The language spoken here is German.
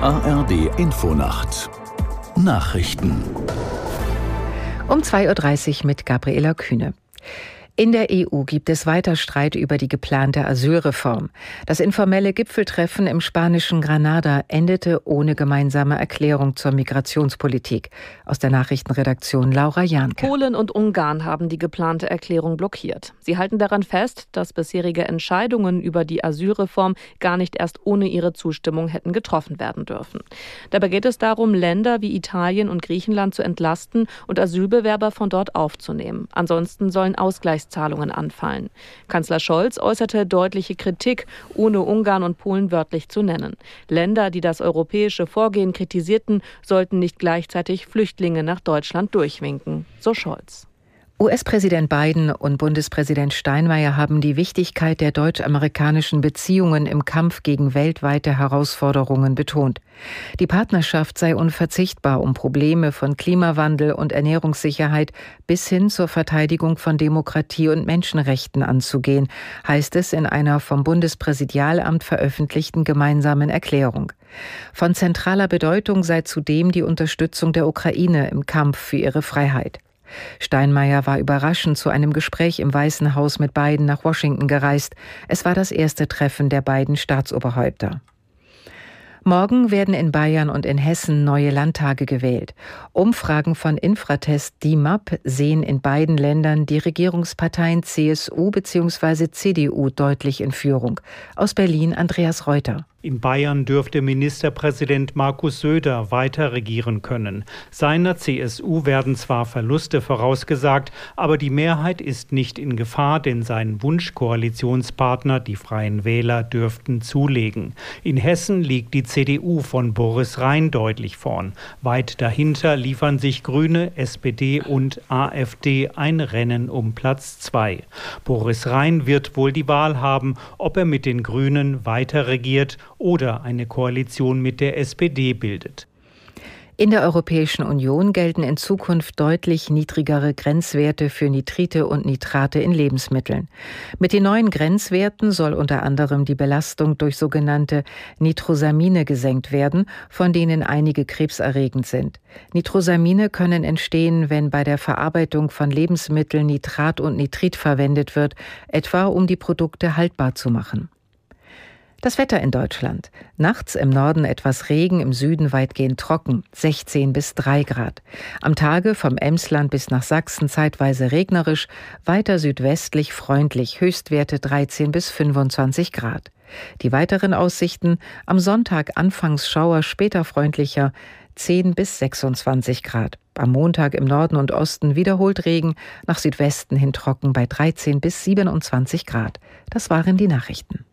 ARD Infonacht Nachrichten um 2.30 Uhr mit Gabriela Kühne. In der EU gibt es weiter Streit über die geplante Asylreform. Das informelle Gipfeltreffen im spanischen Granada endete ohne gemeinsame Erklärung zur Migrationspolitik. Aus der Nachrichtenredaktion Laura Janke. Polen und Ungarn haben die geplante Erklärung blockiert. Sie halten daran fest, dass bisherige Entscheidungen über die Asylreform gar nicht erst ohne ihre Zustimmung hätten getroffen werden dürfen. Dabei geht es darum, Länder wie Italien und Griechenland zu entlasten und Asylbewerber von dort aufzunehmen. Ansonsten sollen Ausgleichs Zahlungen anfallen. Kanzler Scholz äußerte deutliche Kritik, ohne Ungarn und Polen wörtlich zu nennen. Länder, die das europäische Vorgehen kritisierten, sollten nicht gleichzeitig Flüchtlinge nach Deutschland durchwinken, so Scholz. US-Präsident Biden und Bundespräsident Steinmeier haben die Wichtigkeit der deutsch-amerikanischen Beziehungen im Kampf gegen weltweite Herausforderungen betont. Die Partnerschaft sei unverzichtbar, um Probleme von Klimawandel und Ernährungssicherheit bis hin zur Verteidigung von Demokratie und Menschenrechten anzugehen, heißt es in einer vom Bundespräsidialamt veröffentlichten gemeinsamen Erklärung. Von zentraler Bedeutung sei zudem die Unterstützung der Ukraine im Kampf für ihre Freiheit. Steinmeier war überraschend zu einem Gespräch im Weißen Haus mit Biden nach Washington gereist. Es war das erste Treffen der beiden Staatsoberhäupter. Morgen werden in Bayern und in Hessen neue Landtage gewählt. Umfragen von Infratest DIMAP sehen in beiden Ländern die Regierungsparteien CSU bzw. CDU deutlich in Führung. Aus Berlin Andreas Reuter. In Bayern dürfte Ministerpräsident Markus Söder weiter regieren können. Seiner CSU werden zwar Verluste vorausgesagt, aber die Mehrheit ist nicht in Gefahr, denn sein Wunschkoalitionspartner, die Freien Wähler, dürften zulegen. In Hessen liegt die CDU von Boris Rhein deutlich vorn. Weit dahinter liefern sich Grüne, SPD und AfD ein Rennen um Platz zwei. Boris Rhein wird wohl die Wahl haben, ob er mit den Grünen weiter regiert oder eine Koalition mit der SPD bildet. In der Europäischen Union gelten in Zukunft deutlich niedrigere Grenzwerte für Nitrite und Nitrate in Lebensmitteln. Mit den neuen Grenzwerten soll unter anderem die Belastung durch sogenannte Nitrosamine gesenkt werden, von denen einige krebserregend sind. Nitrosamine können entstehen, wenn bei der Verarbeitung von Lebensmitteln Nitrat und Nitrit verwendet wird, etwa um die Produkte haltbar zu machen. Das Wetter in Deutschland. Nachts im Norden etwas Regen, im Süden weitgehend trocken, 16 bis 3 Grad. Am Tage vom Emsland bis nach Sachsen zeitweise regnerisch, weiter südwestlich freundlich, Höchstwerte 13 bis 25 Grad. Die weiteren Aussichten am Sonntag anfangs Schauer, später freundlicher, 10 bis 26 Grad. Am Montag im Norden und Osten wiederholt Regen, nach Südwesten hin trocken bei 13 bis 27 Grad. Das waren die Nachrichten.